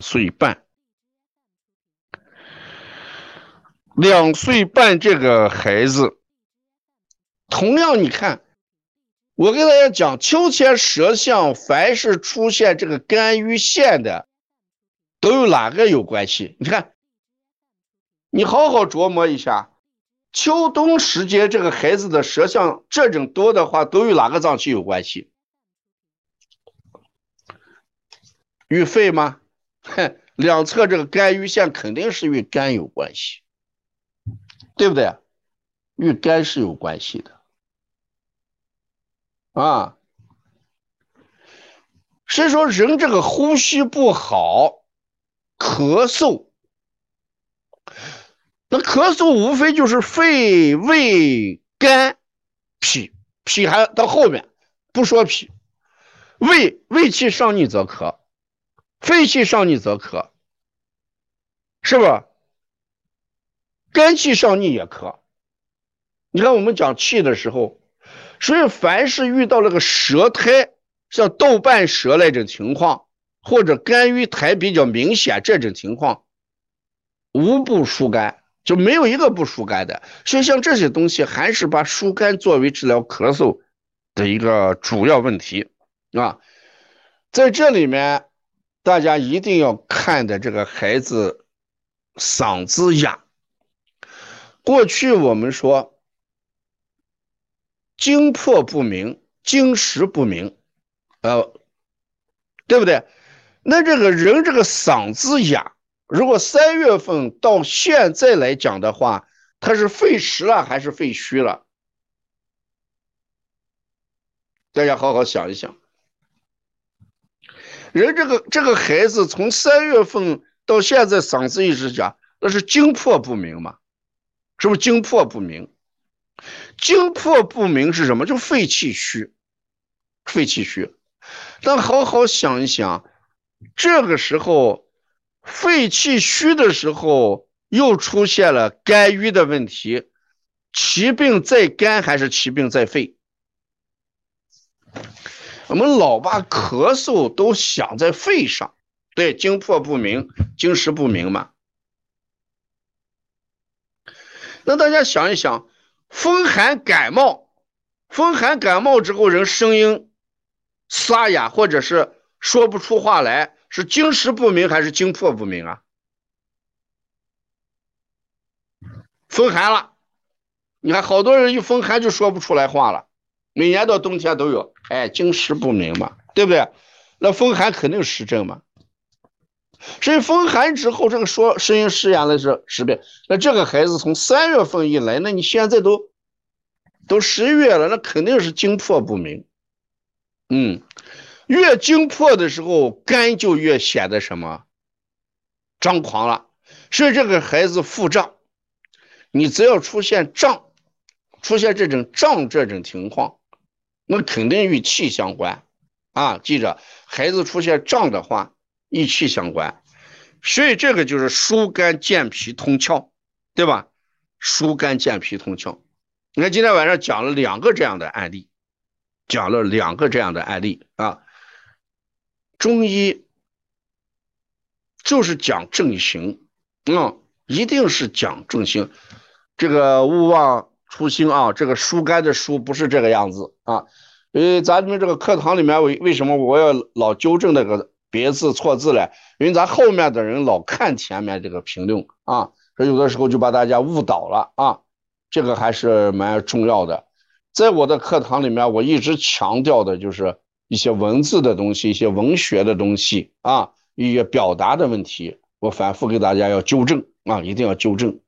岁半。两岁半这个孩子，同样你看，我跟大家讲，秋天舌象凡是出现这个肝郁线的，都有哪个有关系？你看，你好好琢磨一下，秋冬时节这个孩子的舌象这种多的话，都与哪个脏器有关系？与肺吗？两侧这个肝郁线肯定是与肝有关系。对不对？与肝是有关系的啊。所以说，人这个呼吸不好，咳嗽，那咳嗽无非就是肺、胃、肝、脾，脾还到后面不说脾，胃胃气上逆则咳，肺气上逆则咳，是不是？肝气上逆也咳，你看我们讲气的时候，所以凡是遇到那个舌苔像豆瓣舌那种情况，或者肝郁苔比较明显这种情况，无不疏肝，就没有一个不疏肝的。所以像这些东西，还是把疏肝作为治疗咳嗽的一个主要问题啊。在这里面，大家一定要看的这个孩子嗓子哑。过去我们说经魄不明，经时不明，呃，对不对？那这个人这个嗓子哑，如果三月份到现在来讲的话，他是肺实了还是肺虚了？大家好好想一想。人这个这个孩子从三月份到现在嗓子一直哑，那是精魄不明嘛？是不是精魄不明？精魄不明是什么？就肺气虚，肺气虚。但好好想一想，这个时候肺气虚的时候，又出现了肝郁的问题，其病在肝还是其病在肺？我们老把咳嗽都想在肺上，对，精魄不明，精实不明嘛。那大家想一想，风寒感冒，风寒感冒之后，人声音沙哑，或者是说不出话来，是经时不明还是经魄不明啊？风寒了，你看好多人一风寒就说不出来话了，每年到冬天都有，哎，经时不明嘛，对不对？那风寒肯定实症嘛。所以风寒之后，这个说声音失言的是十遍。那这个孩子从三月份一来，那你现在都都十一月了，那肯定是精魄不明。嗯，越精魄的时候，肝就越显得什么张狂了。所以这个孩子腹胀，你只要出现胀，出现这种胀这种情况，那肯定与气相关啊。记着，孩子出现胀的话。益气相关，所以这个就是疏肝健脾通窍，对吧？疏肝健脾通窍。你看今天晚上讲了两个这样的案例，讲了两个这样的案例啊。中医就是讲正形，嗯，一定是讲正形。这个勿忘初心啊，这个疏肝的疏不是这个样子啊。呃，咱们这个课堂里面为为什么我要老纠正那个？别字错字嘞，因为咱后面的人老看前面这个评论啊，所以有的时候就把大家误导了啊，这个还是蛮重要的。在我的课堂里面，我一直强调的就是一些文字的东西，一些文学的东西啊，一些表达的问题，我反复给大家要纠正啊，一定要纠正。